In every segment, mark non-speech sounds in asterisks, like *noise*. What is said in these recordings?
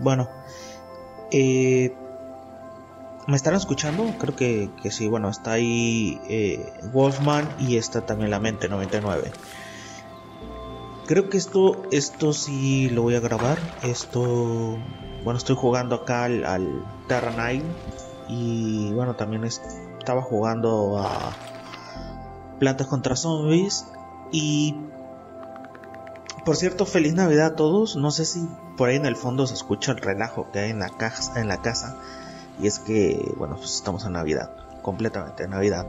Bueno, eh, ¿me están escuchando? Creo que, que sí. Bueno, está ahí eh, Wolfman y está también la mente 99. Creo que esto, esto sí lo voy a grabar. Esto, bueno, estoy jugando acá al, al Terra 9 y bueno, también estaba jugando a Plantas contra Zombies y por cierto, feliz Navidad a todos. No sé si por ahí en el fondo se escucha el relajo que hay en la, casa, en la casa. Y es que, bueno, pues estamos en Navidad. Completamente en Navidad.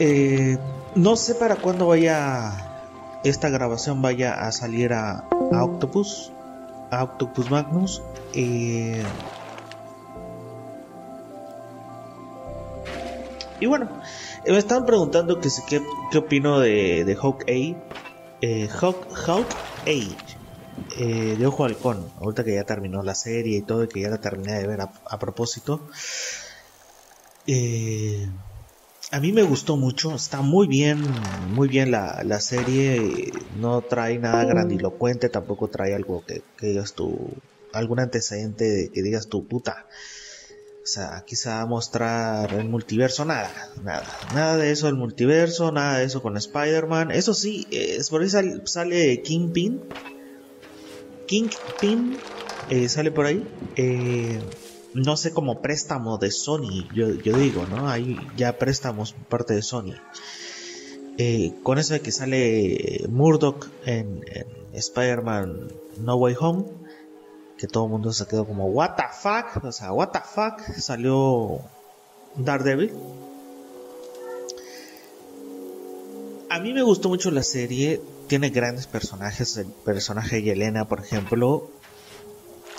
Eh, no sé para cuándo vaya esta grabación vaya a salir a, Octopus. A Octopus Magnus. Eh, y bueno, me estaban preguntando que, qué, qué opino de, de Hawkeye eh, Hawk, Age eh, de Ojo Halcón, ahorita que ya terminó la serie y todo, y que ya la terminé de ver a, propósito. Eh, a mí me gustó mucho, está muy bien, muy bien la, la, serie, no trae nada grandilocuente, tampoco trae algo que, que digas tú, algún antecedente de que digas tu puta o sea, quizá mostrar el multiverso, nada, nada, nada de eso el multiverso, nada de eso con Spider-Man. Eso sí, es por ahí sale, Kingpin. Kingpin eh, sale por ahí. Eh, no sé cómo préstamo de Sony, yo, digo, ¿no? Ahí ya préstamos parte de Sony. Eh, con eso de que sale Murdoch en, en Spider-Man No Way Home que todo el mundo se quedó como, what the fuck, o sea, what the fuck, salió Daredevil. A mí me gustó mucho la serie, tiene grandes personajes, el personaje de Yelena, por ejemplo,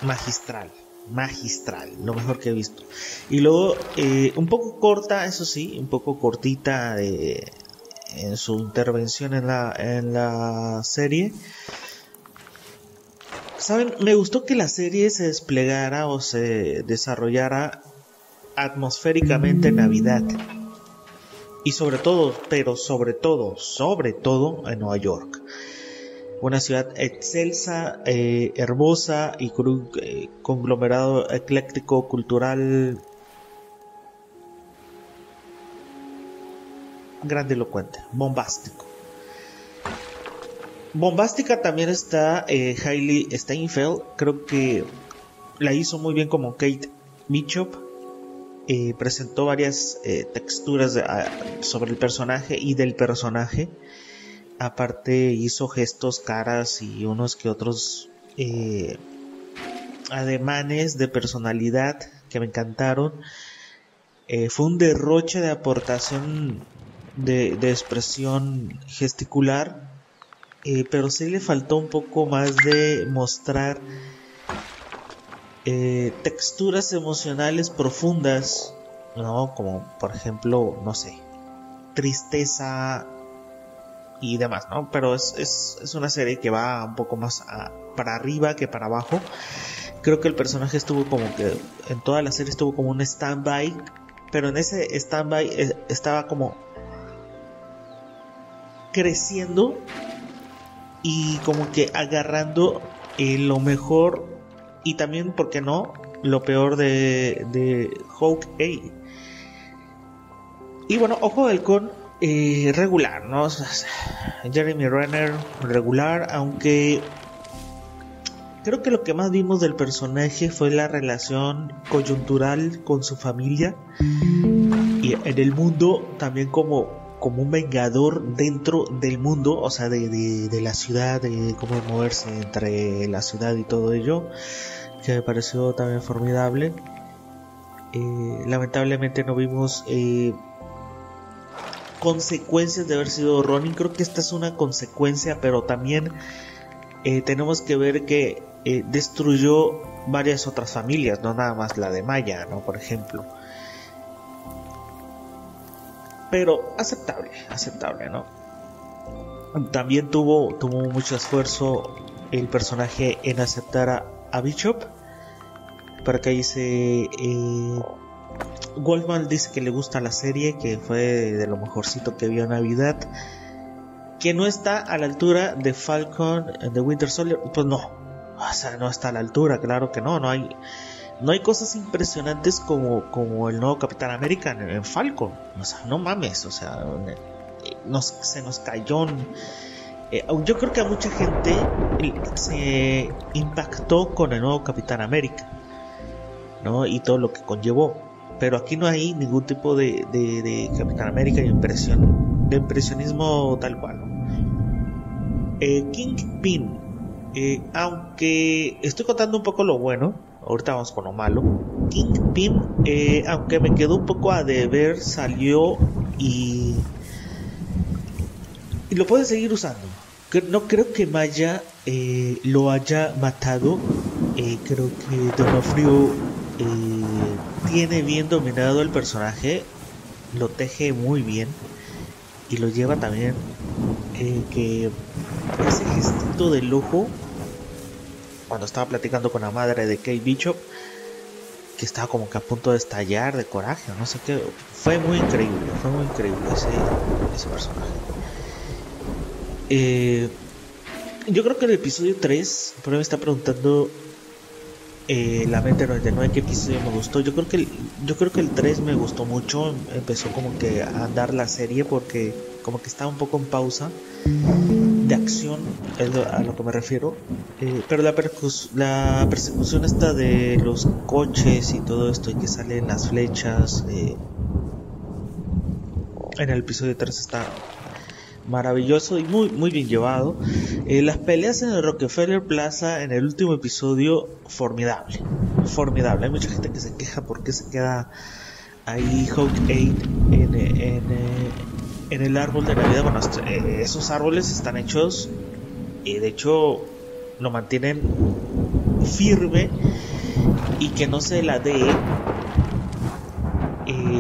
magistral, magistral, lo mejor que he visto. Y luego, eh, un poco corta, eso sí, un poco cortita en su intervención en la, en la serie Saben, me gustó que la serie se desplegara o se desarrollara atmosféricamente en Navidad. Y sobre todo, pero sobre todo, sobre todo en Nueva York. Una ciudad excelsa, eh, hermosa y con un eh, conglomerado ecléctico cultural grandilocuente, bombástico. Bombástica también está eh, Hailey Steinfeld. Creo que la hizo muy bien como Kate Bishop. Eh, presentó varias eh, texturas ah, sobre el personaje y del personaje. Aparte hizo gestos, caras y unos que otros ademanes de personalidad que me encantaron. fue un derroche de aportación de, de expresión gesticular eh, pero sí le faltó un poco más de mostrar eh, texturas emocionales profundas, ¿no? Como por ejemplo, no sé, tristeza y demás, ¿no? Pero es, es, una serie que va un poco más para arriba que para abajo. Creo que el personaje estuvo como que en toda la serie estuvo como un stand-by, pero en ese stand-by eh, estaba como creciendo y como que agarrando eh, lo mejor y también, ¿por qué no?, lo peor de, de Hawkeye. Y bueno, Ojo del Con eh, regular, ¿no? Jeremy Renner regular, aunque creo que lo que más vimos del personaje fue la relación coyuntural con su familia y en el mundo también como como un vengador dentro del mundo, o sea, de, la ciudad, de cómo moverse entre la ciudad y todo ello, que me pareció también formidable. Eh, lamentablemente no vimos eh, consecuencias de haber sido Ronin. Creo que esta es una consecuencia, pero también eh, tenemos que ver que destruyó varias otras familias, no nada más la de Maya, ¿no? Por ejemplo pero aceptable, aceptable, ¿no? También tuvo, tuvo mucho esfuerzo el personaje en aceptar a, Bishop. Para que dice. Eh, Goldman dice que le gusta la serie, que fue de lo mejorcito que vio en Navidad. Que no está a la altura de Falcon de Winter Soldier. Pues no. o sea, no está a la altura, claro que no, no hay, no hay cosas impresionantes como, como el nuevo Capitán América en, Falcon, o sea, no mames, o sea, se nos cayó. Eh, yo creo que a mucha gente se impactó con el nuevo Capitán América, ¿no? Y todo lo que conllevó. Pero aquí no hay ningún tipo de, de, Capitán América impresión, de impresionismo tal cual. Eh, Kingpin, eh, aunque estoy contando un poco lo bueno, ahorita vamos con lo malo. Kingpin, eh, aunque me quedó un poco a deber, salió y, y lo puede seguir usando no creo que Maya eh, lo haya matado. Eh, creo que Donofrio eh, tiene bien dominado el personaje. Lo teje muy bien. Y lo lleva también. que ese gestito del ojo. Cuando estaba platicando con la madre de Kate Bishop. Que estaba como que a punto de estallar de coraje. No sé qué. Fue muy increíble. Fue muy increíble ese, ese personaje. Eh, yo creo que el episodio 3, por ahí me está preguntando eh, la mente 99 qué episodio me gustó. Yo creo que el, yo creo que el 3 me gustó mucho. Empezó como que a andar la serie porque como que estaba un poco en pausa acción, es a lo que me refiero. Eh, pero la, la persecución esta de los coches y todo esto y que salen las flechas eh, en el episodio 3 está maravilloso y muy, muy bien llevado. Eh, las peleas en el Rockefeller Plaza en el último episodio, formidable. Formidable. Hay mucha gente que se queja porque se queda ahí Hawkeye en, en, en, el árbol de Navidad. Bueno, eh, esos árboles están hechos y de hecho lo mantienen firme y que no se la dé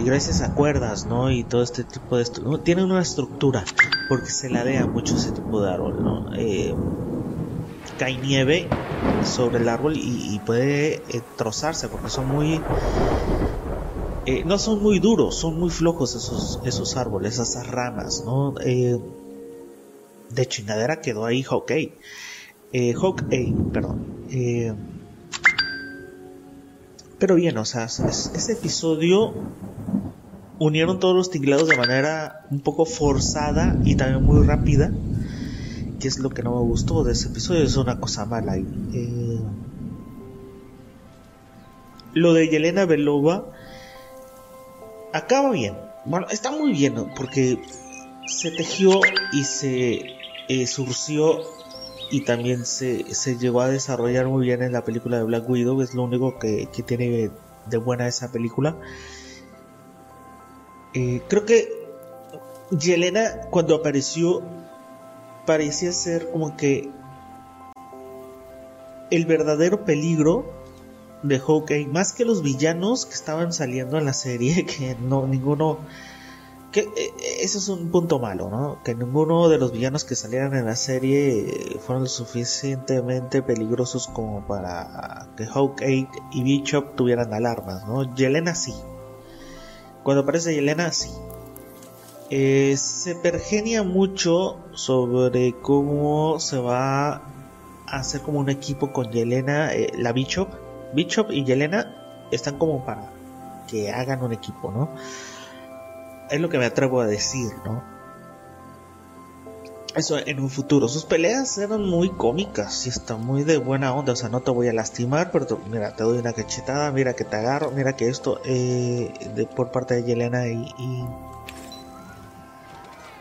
gracias a cuerdas, ¿no? Y todo este tipo de esto, tiene una estructura porque se ladea mucho ese tipo de árbol, ¿no? Eh, cae nieve sobre el árbol y, puede eh, trozarse porque son muy eh, no son muy duros, son muy flojos esos, esos árboles, esas ramas, ¿no? de chingadera quedó ahí Hawkeye. Eh, Hawkeye, perdón. pero bien, o sea, ese episodio unieron todos los tinglados de manera un poco forzada y también muy rápida, que es lo que no me gustó de ese episodio, es una cosa mala. Eh, lo de Yelena Belova acaba bien, bueno, está muy bien, porque se tejió y se eh, surció y también se, se, llegó a desarrollar muy bien en la película de Black Widow, es lo único que, que tiene de buena esa película. Eh, creo que Yelena cuando apareció parecía ser como que el verdadero peligro de Hawkeye, más que los villanos que estaban saliendo en la serie, *laughs* que no ninguno que eh, eso es un punto malo, ¿no? Que ninguno de los villanos que salieran en la serie fueron lo suficientemente peligrosos como para que Hawkeye y Bishop tuvieran alarmas, ¿no? Yelena sí, cuando aparece Yelena, sí. Eh, se pergenia mucho sobre cómo se va a hacer como un equipo con Yelena, eh, la Bishop. Bishop y Yelena están como para que hagan un equipo, ¿no? Es lo que me atrevo a decir, ¿no? eso en un futuro. Sus peleas eran muy cómicas y están muy de buena onda. O sea, no te voy a lastimar, pero mira, te doy una cachetada, mira que te agarro, mira que esto eh, de, por parte de Yelena y,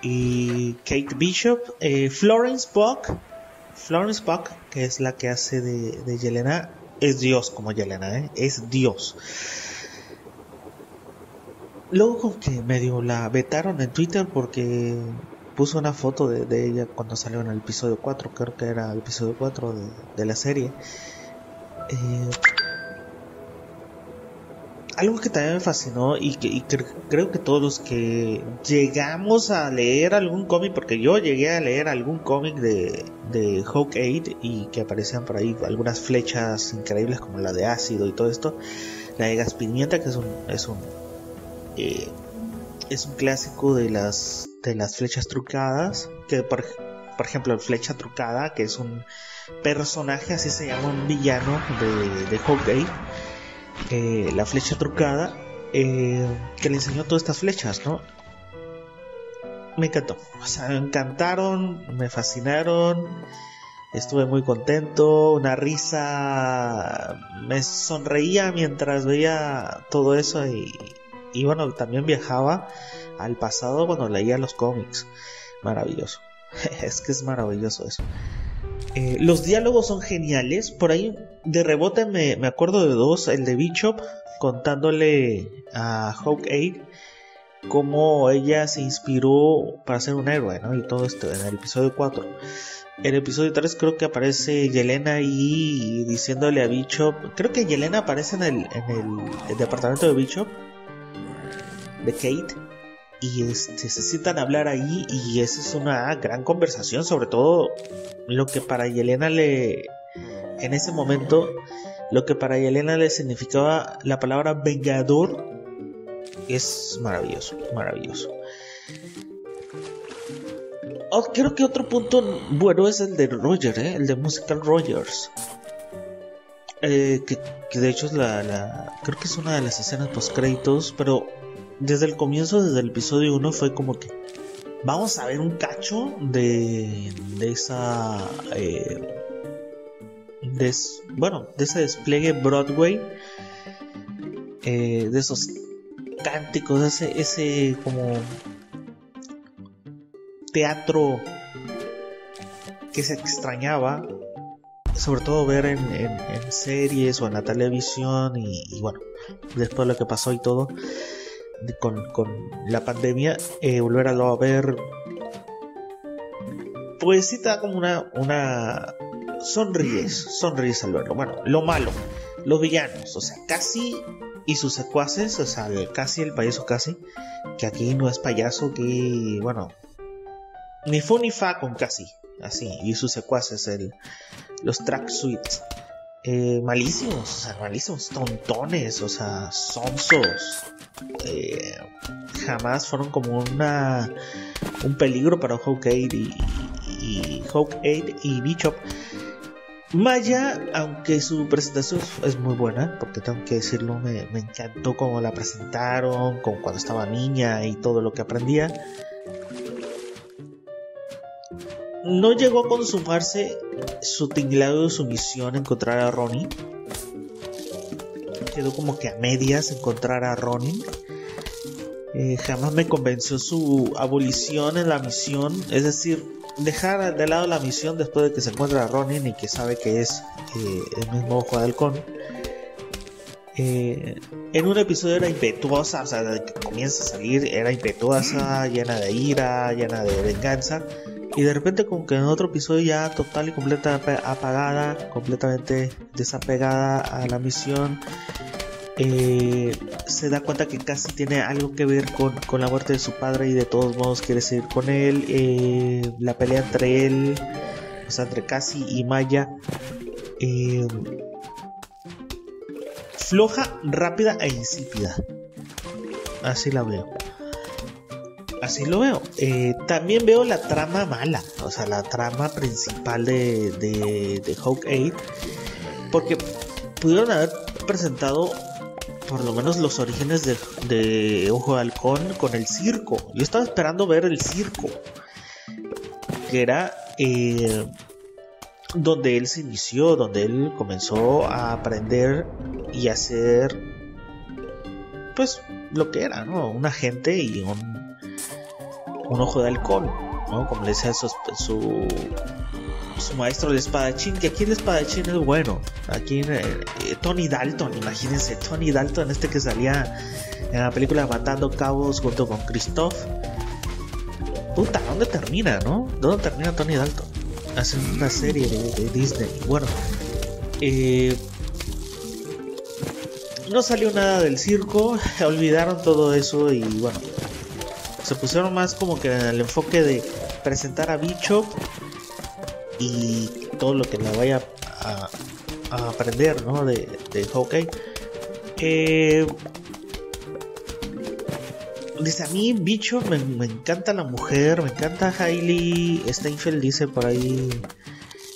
y, Kate Bishop. Eh, Florence Puck, Florence Puck, que es la que hace de, de Yelena, es Dios como Yelena, ¿eh? es Dios. Luego que medio la vetaron en Twitter porque puso una foto de, ella cuando salió en el episodio 4, creo que era el episodio 4 de, la serie. Eh, algo que también me fascinó y que creo que todos los que llegamos a leer algún cómic, porque yo llegué a leer algún cómic de, de Hawkeye y que aparecían por ahí algunas flechas increíbles como la de ácido y todo esto, la de gas pimienta que es un, es un eh, es un clásico de las de las flechas trucadas que por ejemplo, Flecha Trucada, que es un personaje, así se llama un villano de, de Hawkeye, eh, la flecha trucada, eh, que le enseñó todas estas flechas, ¿no? Me encantó, o sea, me encantaron, me fascinaron, estuve muy contento, una risa, me sonreía mientras veía todo eso y, y bueno, también viajaba al pasado cuando leía los cómics, maravilloso, *laughs* es que es maravilloso eso. Eh, los diálogos son geniales. Por ahí de rebote me, acuerdo de dos. El de Bishop contándole a Hawkeye cómo ella se inspiró para ser un héroe, ¿no? Y todo esto en el episodio 4. En el episodio 3 creo que aparece Yelena ahí diciéndole a Bishop. Creo que Yelena aparece en el, en el departamento de Bishop. De Kate y este, se sientan a hablar ahí y esa es una gran conversación, sobre todo lo que para Yelena le, en ese momento, lo que para Yelena le significaba la palabra vengador es maravilloso, maravilloso. Oh, creo que otro punto bueno es el de Roger, ¿eh? el de Musical Rogers. Eh, que, de hecho es la, creo que es una de las escenas post créditos, pero desde el comienzo, desde el episodio 1, fue como que vamos a ver un cacho de, de esa. Eh, bueno, de ese despliegue Broadway, eh, de esos cánticos, ese, ese como teatro que se extrañaba, sobre todo ver en, series o en la televisión y, y, bueno, después de lo que pasó y todo, con, la pandemia, eh, volver a ver, pues sí te da como una, una sonríes, sonríes al verlo. Bueno, lo malo, los villanos, o sea, casi y sus secuaces, o sea, casi el payaso casi, que aquí no es payaso, que bueno, ni fu ni fa con casi, así, y sus secuaces, el, los track suites. Eh, malísimos, o sea, malísimos, tontones, o sea, sonsos. Eh, jamás fueron como una un peligro para Hawkeye y, y y Bishop. Maya, aunque su presentación es muy buena, porque tengo que decirlo, me, encantó cómo la presentaron, con cuando estaba niña y todo lo que aprendía no llegó a consumarse su tinglado de su misión encontrar a Ronin. Quedó como que a medias encontrar a Ronin. Eh, jamás me convenció su abolición en la misión, es decir, dejar de lado la misión después de que se encuentra a Ronin y que sabe que es eh, el mismo ojo de halcón. Eh, en un episodio era impetuosa, o sea, desde que comienza a salir era impetuosa, llena de ira, llena de venganza. Y de repente como que en otro episodio ya total y completa apagada, completamente desapegada a la misión, eh, se da cuenta que casi tiene algo que ver con, la muerte de su padre y de todos modos quiere seguir con él. Eh, la pelea entre él, o sea, entre Casi y Maya. Eh, floja, rápida e insípida. Así la veo. Así lo veo. También veo la trama mala, o sea, la trama principal de, de, de Hawkeye, porque pudieron haber presentado por lo menos los orígenes de, Ojo de Halcón con el circo. Yo estaba esperando ver el circo, que era eh, donde él se inició, donde él comenzó a aprender y a hacer, pues, lo que era, ¿no? Un agente y un un ojo de halcón, ¿no? Como le decía su, su, su maestro el espadachín, que aquí el espadachín es bueno. Aquí eh, Tony Dalton, imagínense, Tony Dalton, este que salía en la película Matando Cabos junto con Christoph. Puta, ¿dónde termina, no? ¿Dónde termina Tony Dalton? Hace una serie de, Disney. Bueno, eh, no salió nada del circo, *laughs* olvidaron todo eso y bueno, se pusieron más como que en el enfoque de presentar a Bicho y todo lo que la vaya a, aprender ¿no? de, de hockey. Eh, Dice, a mí, bicho, me, encanta la mujer, me encanta Hailey Steinfeld, dice por ahí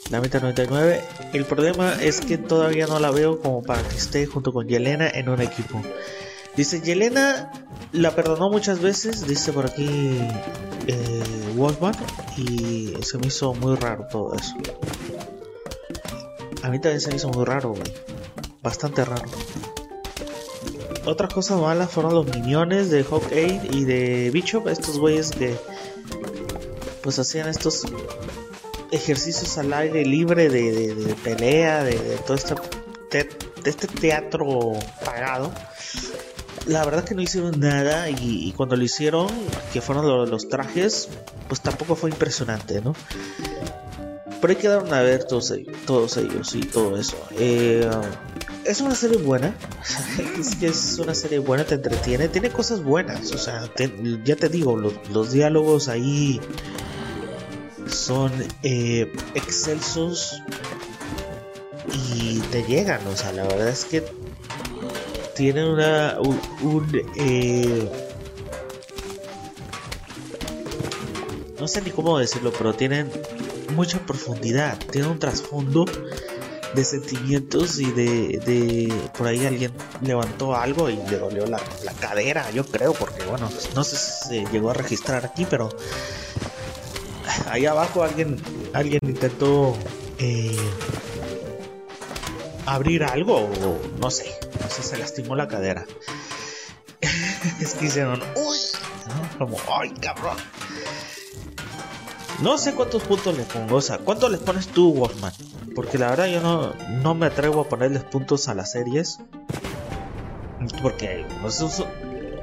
la meta 99. El problema es que todavía no la veo como para que esté junto con Yelena en un equipo. Dice, Yelena la perdonó muchas veces, dice por aquí eh, Wolfman, y se me hizo muy raro todo eso. A mí también se me hizo muy raro. Bastante raro. Otras cosas malas fueron los miniones de Hawkeye y de Bishop, estos güeyes que pues hacían estos ejercicios al aire libre de, pelea, de, todo este, este teatro pagado. La verdad que no hicieron nada y, cuando lo hicieron, que fueron los trajes, pues tampoco fue impresionante, ¿no? Pero hay que dar a ver todos ellos, todos ellos y todo eso. Eh, es una serie buena. *laughs* es es una serie buena, te entretiene. Tiene cosas buenas. O sea, ya te digo, los, diálogos ahí son eh, excelsos y te llegan. O sea, la verdad es que tienen una. un, eh, no sé ni cómo decirlo, pero tienen mucha profundidad, tienen un trasfondo de sentimientos y de, por ahí alguien levantó algo y le dolió la, cadera, yo creo, porque bueno, no sé si se llegó a registrar aquí, pero ahí abajo alguien, alguien intentó eh, abrir algo o no sé, no sé, se lastimó la cadera. *laughs* es que hicieron, uy, como, ay cabrón. No sé cuántos puntos le pongo, o sea, ¿cuánto les pones tú, Wolfman? Porque la verdad yo no, no me atrevo a ponerles puntos a las series. Porque,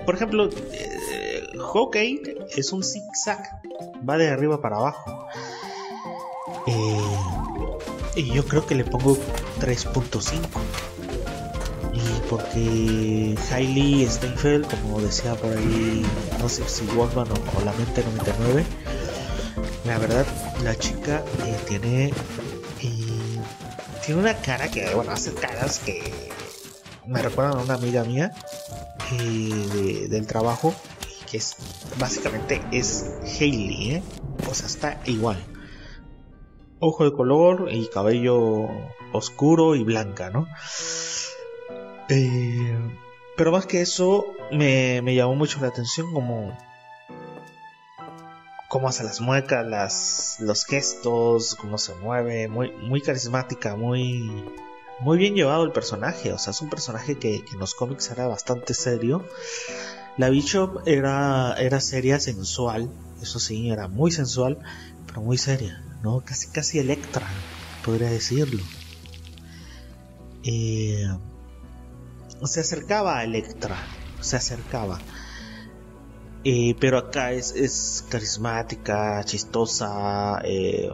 por ejemplo, eh, Hawkeye es un zigzag, va de arriba para abajo. Eh, y yo creo que le pongo 3.5. Y porque Hailey Steinfeld, como decía por ahí, no sé si Wolfman o, La Mente 99, la verdad, la chica eh, tiene. Eh, tiene una cara que, bueno, hace caras que me recuerdan a una amiga mía eh, del trabajo. Que es. Básicamente es Hailey, ¿eh? O sea, está igual. Ojo de color y cabello oscuro y blanca, ¿no? pero más que eso, me, me llamó mucho la atención como cómo hace las muecas, las, los gestos, cómo se mueve, muy, muy carismática, muy, muy bien llevado el personaje. O sea, es un personaje que, en los cómics era bastante serio. La Bishop era, era seria, sensual, eso sí, era muy sensual, pero muy seria, ¿no? Casi, casi Electra, podría decirlo. Eh, se acercaba a Electra, se acercaba. Eh, pero acá es, carismática, chistosa. Eh,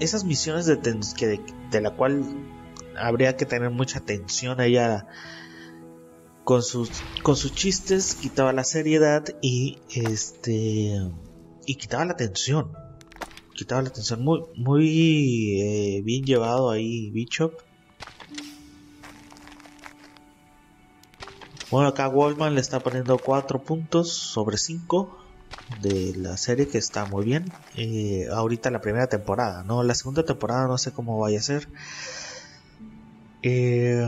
esas misiones de, que de, la cual habría que tener mucha atención ella con sus con sus chistes quitaba la seriedad y este y quitaba la tensión quitaba la tensión muy muy eh, bien llevado ahí Bishop Bueno, acá Wallman le está poniendo 4 puntos sobre 5 de la serie que está muy bien. Eh, ahorita la primera temporada, ¿no? La segunda temporada no sé cómo vaya a ser. Eh,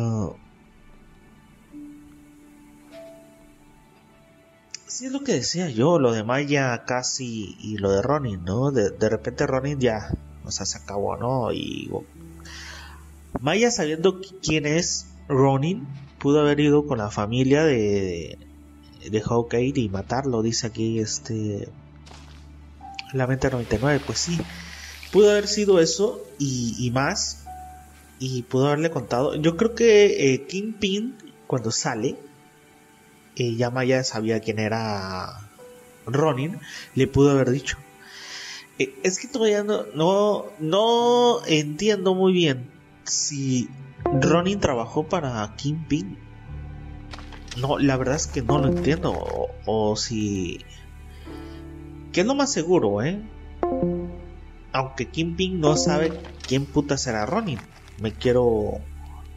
sí es lo que decía yo, lo de Maya casi y lo de Ronin, ¿no? De, de repente Ronin ya, o sea, se acabó, ¿no? Y Maya sabiendo quién es Ronin, pudo haber ido con la familia de, de Hawkeye y matarlo, dice aquí este la mente 99, pues sí, pudo haber sido eso y, más, y pudo haberle contado, yo creo que eh, Kingpin cuando sale, eh, ya Maya sabía quién era Ronin, le pudo haber dicho. Eh, es que todavía no, no, no entiendo muy bien si Ronin trabajó para Kingpin. No, la verdad es que no lo entiendo. O, si. Que es lo más seguro, ¿eh? Aunque Kingpin no sabe quién puta será Ronin. Me quiero.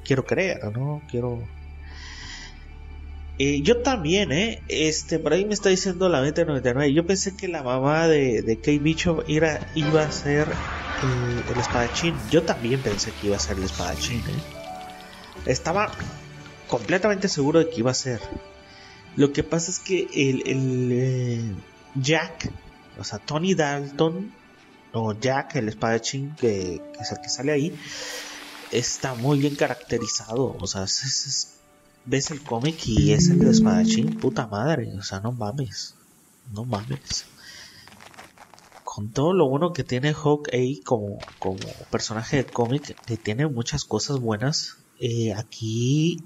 Quiero creer, ¿no? Quiero. Eh, yo también, ¿eh? Este, por ahí me está diciendo la 2099. Yo pensé que la mamá de, de Kate Bishop era, iba a ser eh, el espadachín. Yo también pensé que iba a ser el espadachín, ¿eh? Estaba completamente seguro de que iba a ser. Lo que pasa es que el, el eh, Jack, o sea, Tony Dalton, o Jack, el espadachín que, que es el que sale ahí, está muy bien caracterizado. O sea, es, es, ves el cómic y es el de espadachín, puta madre. O sea, no mames. No mames. Con todo lo bueno que tiene Hawkeye como, como personaje de cómic, que tiene muchas cosas buenas, eh, aquí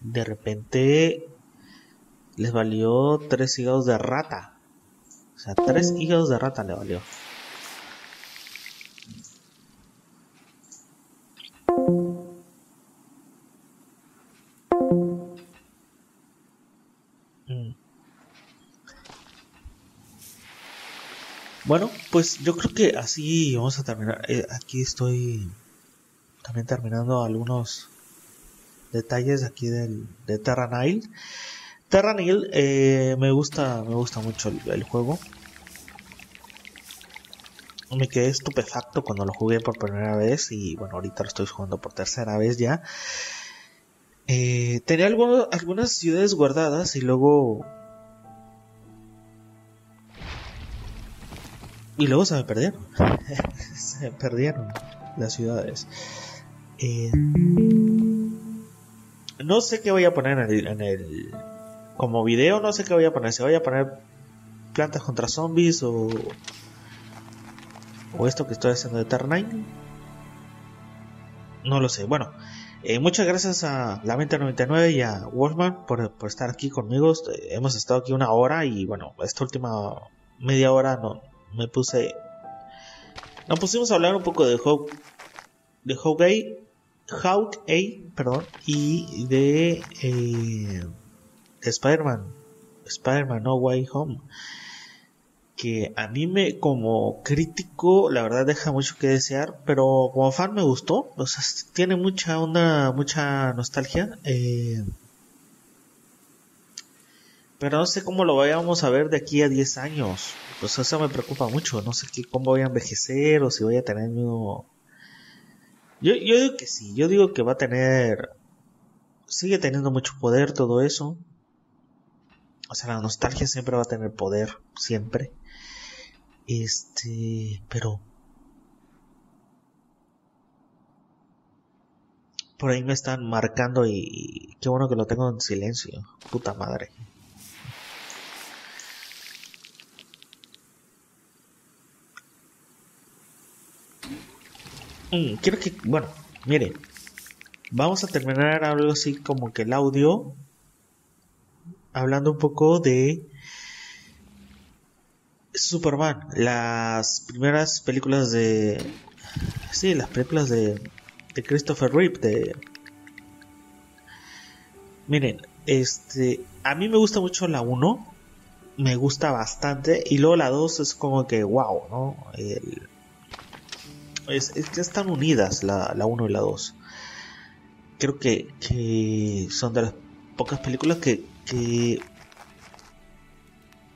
de repente les valió tres hígados de rata. O sea, tres hígados de rata le valió. Bueno, pues yo creo que así vamos a terminar. Eh, aquí estoy también terminando algunos detalles aquí del, de Terra Nile. Terra Nile eh, me gusta, me gusta mucho el, juego. Me quedé estupefacto cuando lo jugué por primera vez y bueno, ahorita lo estoy jugando por tercera vez ya. Eh, tenía algunas ciudades guardadas y luego Y luego se me perdieron. *laughs* se me perdieron las ciudades. Eh, no sé qué voy a poner en el, Como video, no sé qué voy a poner. Si voy a poner plantas contra zombies o. O esto que estoy haciendo de Terrain. No lo sé. Bueno, eh, muchas gracias a la 2099 y a Wolfman por, por, estar aquí conmigo. Hemos estado aquí una hora y bueno, esta última media hora no, me puse. Nos pusimos a hablar un poco de Hawk. De Hawkeye. Hawkeye, perdón. Y de. Eh, Spider-Man. Spider-Man No Way Home. Que a mí me, como crítico, la verdad deja mucho que desear. Pero como fan me gustó. O sea, tiene mucha onda, mucha nostalgia. Eh, pero no sé cómo lo vayamos a ver de aquí a 10 años. Pues eso me preocupa mucho. No sé qué, cómo voy a envejecer o si voy a tener Yo, yo digo que sí. Yo digo que va a tener. Sigue teniendo mucho poder todo eso. O sea, la nostalgia siempre va a tener poder. Siempre. Este. Pero. Por ahí me están marcando y qué bueno que lo tengo en silencio. Puta madre. Mm, quiero que, bueno, mire, vamos a terminar algo así como que el audio, hablando un poco de Superman, las primeras películas de, sí, las películas de, de Christopher Reeve, de, miren, este, a mí me gusta mucho la 1, me gusta bastante, y luego la 2 es como que, wow, ¿no? El, es, que están unidas la, la 1 y la 2. Creo que, que, son de las pocas películas que, que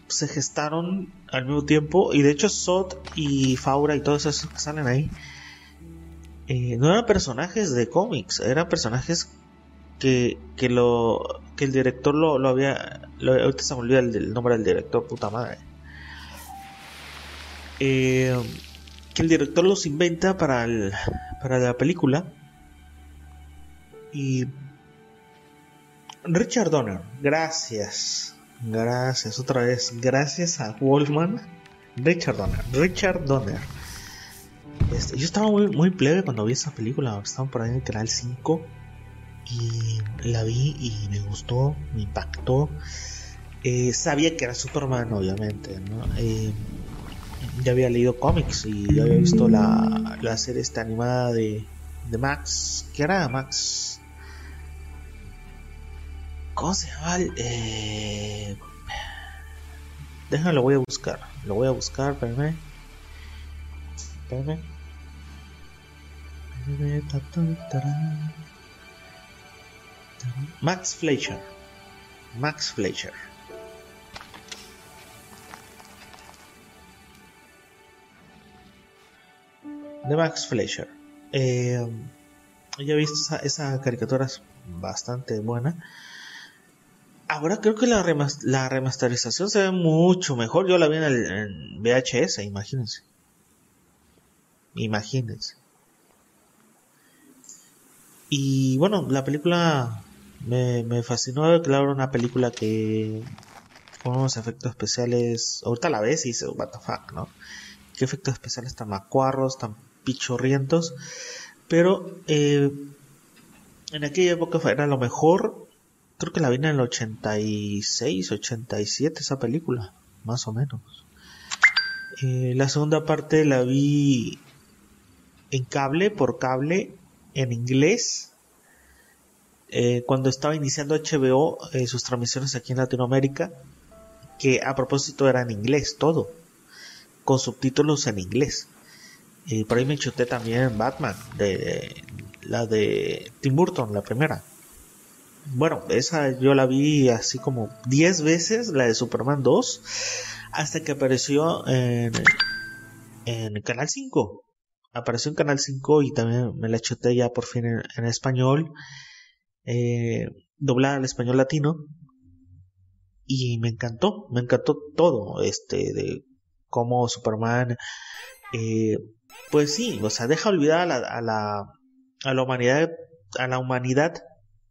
se gestaron al mismo tiempo. Y de hecho, Sot y Faura y todos esos que salen ahí eh, no eran personajes de cómics, eran personajes que, que, lo, que el director lo, lo había. Ahorita se me olvida el, el nombre del director, puta madre. Eh, el director los inventa para, para la película. Y Richard Donner, gracias, gracias otra vez, gracias a Wolfman, Richard Donner, Richard Donner. Este, yo estaba muy, muy plebe cuando vi esa película, estaba por ahí en el canal 5 y la vi y me gustó, me impactó. Eh, sabía que era Superman, obviamente, ¿no? Eh, ya había leído cómics y ya había visto la, la serie esta animada de, de Max. ¿Qué era Max? ¿Cómo se llama? Eh... Déjame, lo voy a buscar. Lo voy a buscar, espérame. Espérame. Max Fleischer. Max Fleischer. De Max Fleischer. Eh, ya he visto esa, caricatura es bastante buena. Ahora creo que la, remasterización se ve mucho mejor. Yo la vi en, el, VHS, imagínense. Imagínense. Y bueno, la película me, me fascinó. Claro, una película que con unos efectos especiales. Ahorita la ves y what the fuck, ¿no? Qué efectos especiales tan macuarros, tan pichorrientos. Pero eh, en aquella época era lo mejor. Creo que la vi en el 86, 87 esa película, más o menos. Eh, la segunda parte la vi en cable, por cable, en inglés. Eh, cuando estaba iniciando HBO sus transmisiones aquí en Latinoamérica, que a propósito era en inglés todo, con subtítulos en inglés. Y por ahí me chuté también Batman, de, la de Tim Burton, la primera. Bueno, esa yo la vi así como 10 veces, la de Superman 2, hasta que apareció en, en Canal 5 apareció en Canal 5 y también me la chuté ya por fin en, español, eh, doblada al español latino. Y me encantó, me encantó todo, este, de cómo Superman, eh, pues sí, o sea, deja olvidar a la, a la, a la humanidad, a la humanidad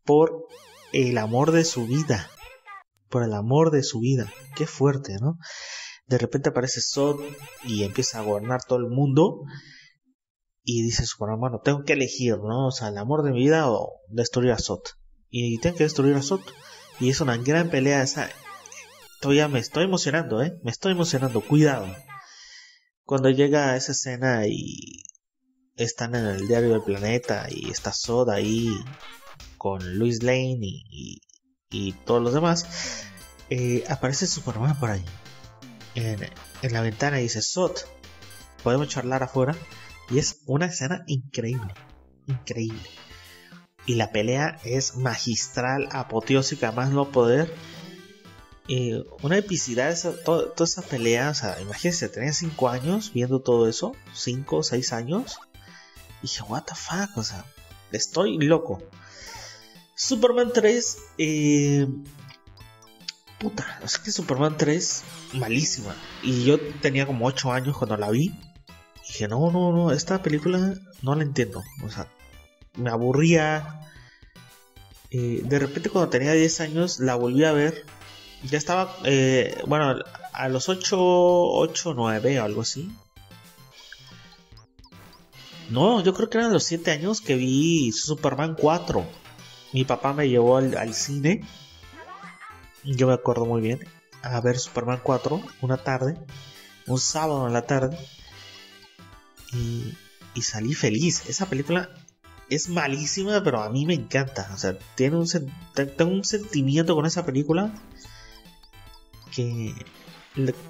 por el amor de su vida, por el amor de su vida. Qué fuerte, ¿no? De repente aparece Sod y empieza a gobernar todo el mundo y dice Superman, bueno, tengo que elegir, ¿no? O sea, el amor de mi vida o destruir a Sot. Y tengo que destruir a Sot. Y es una gran pelea esa. Todavía me estoy emocionando, ¿eh? Me estoy emocionando, cuidado. Cuando llega esa escena y están en el diario del planeta y está Sod ahí con Luis Lane y, y, todos los demás, eh, aparece Superman por ahí. En, la ventana y dice, Sot, ¿podemos charlar afuera? Y es una escena increíble, increíble. Y la pelea es magistral, apoteósica, más no poder. Una epicidad, esa, toda, esa pelea, o sea, imagínense, tenía 5 años viendo todo eso, 5 o 6 años. Y dije, what the fuck, o sea, estoy loco. Superman 3, eh, puta, es que Superman 3, malísima. Y yo tenía como 8 años cuando la vi dije, no, no, no, esta película no la entiendo. O sea, me aburría. Eh, de repente cuando tenía 10 años la volví a ver. Ya estaba, eh, bueno, a los 8, 8, 9 o algo así. No, yo creo que eran los 7 años que vi Superman 4. Mi papá me llevó al, al cine. Yo me acuerdo muy bien. A ver Superman 4 una tarde. Un sábado en la tarde y, salí feliz. Esa película es malísima, pero a mí me encanta. O sea, tiene un, tengo un sentimiento con esa película que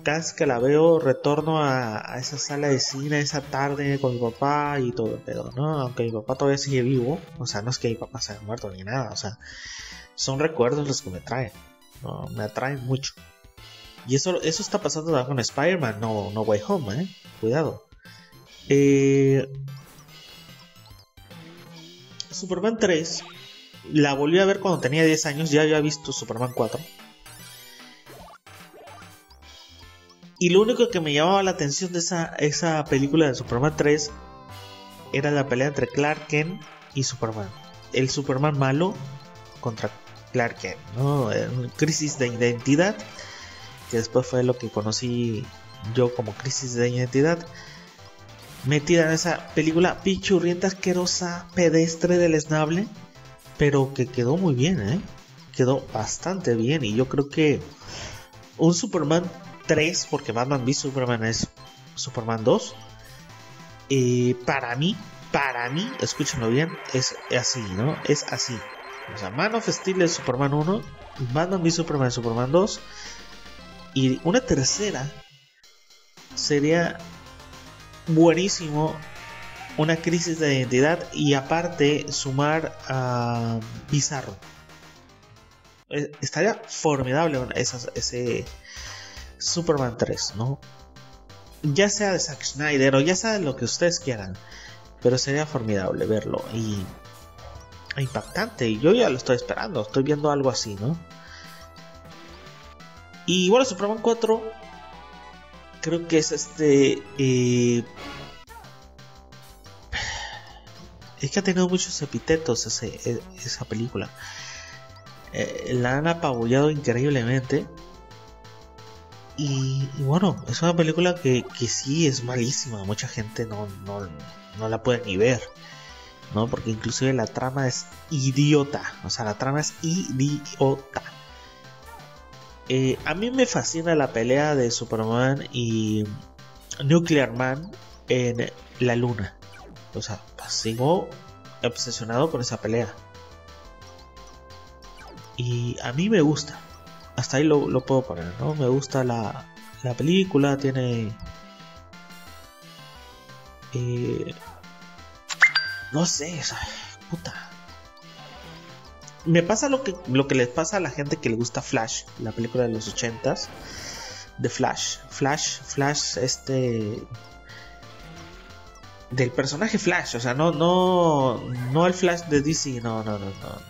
cada vez que la veo retorno a, esa sala de cine esa tarde con mi papá y todo pero no aunque mi papá todavía sigue vivo o sea no es que mi papá se haya muerto ni nada o sea son recuerdos los que me traen me atraen mucho. Y eso eso está pasando con Spider-Man no no Way Home eh cuidado. Eh, Superman 3 la volví a ver cuando tenía 10 años, ya había visto Superman 4. Y lo único que me llamaba la atención de esa, esa película de Superman 3 era la pelea entre Clark Kent y Superman. El Superman malo contra Clark Kent, ¿no? Crisis de identidad, que después fue lo que conocí yo como crisis de identidad metida en esa película pichurrienta, asquerosa, pedestre, del esnable, pero que quedó muy bien, ¿eh? Quedó bastante bien y yo creo que un Superman 3, porque Batman v Superman es Superman 2, eh, para mí, para mí, escúchenlo bien, es así, ¿no? Es así. O sea, Man of Steel Superman 1, Batman v Superman es Superman 2, y una tercera sería buenísimo una crisis de identidad y aparte sumar a Bizarro. estaría formidable ese Superman 3, ¿no? Ya sea de Zack Snyder o ya sea de lo que ustedes quieran, pero sería formidable verlo y impactante. Y yo ya lo estoy esperando, estoy viendo algo así, ¿no? Y bueno, Superman 4 creo que es este... Eh, es que ha tenido muchos epitetos e, esa película. Eh, la han apabullado increíblemente. Y, bueno, es una película que, que, sí es malísima. Mucha gente no, no, no la puede ni ver. ¿no? Porque inclusive la trama es idiota. O sea, la trama es idiota. Eh, a mí me fascina la pelea de Superman y Nuclear Man en la luna. O sea, sigo obsesionado con esa pelea. Y a mí me gusta. Hasta ahí lo, puedo poner, ¿no? Me gusta la, la película, tiene... Eh, no sé, puta me pasa lo que, lo que les pasa a la gente que le gusta Flash, la película de los ochentas. De Flash. Flash, Flash, este. Del personaje Flash, o sea, no, no, no el Flash de DC, no, no, no, no.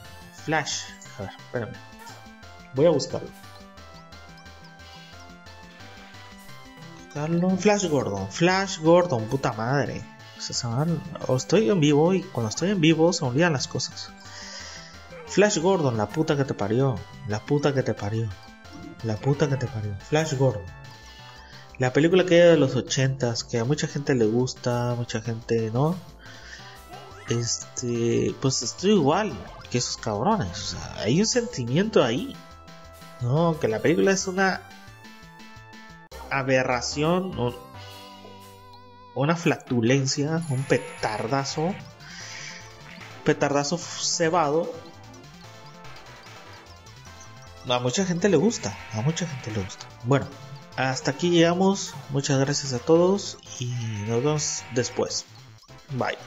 Flash, a ver, espérame. Voy a buscarlo. Flash Gordon, Flash Gordon, puta madre. O, estoy en vivo y cuando estoy en vivo se olvidan las cosas. Flash Gordon, la puta que te parió. La puta que te parió. La puta que te parió. Flash Gordon. La película que hay de los ochentas, que a mucha gente le gusta, mucha gente no. Este, pues estoy igual que esos cabrones. O sea, hay un sentimiento ahí. No, que la película es una aberración, una flatulencia, un petardazo, petardazo cebado a mucha gente le gusta, a mucha gente le gusta. Bueno, hasta aquí llegamos. Muchas gracias a todos y nos vemos después. Bye.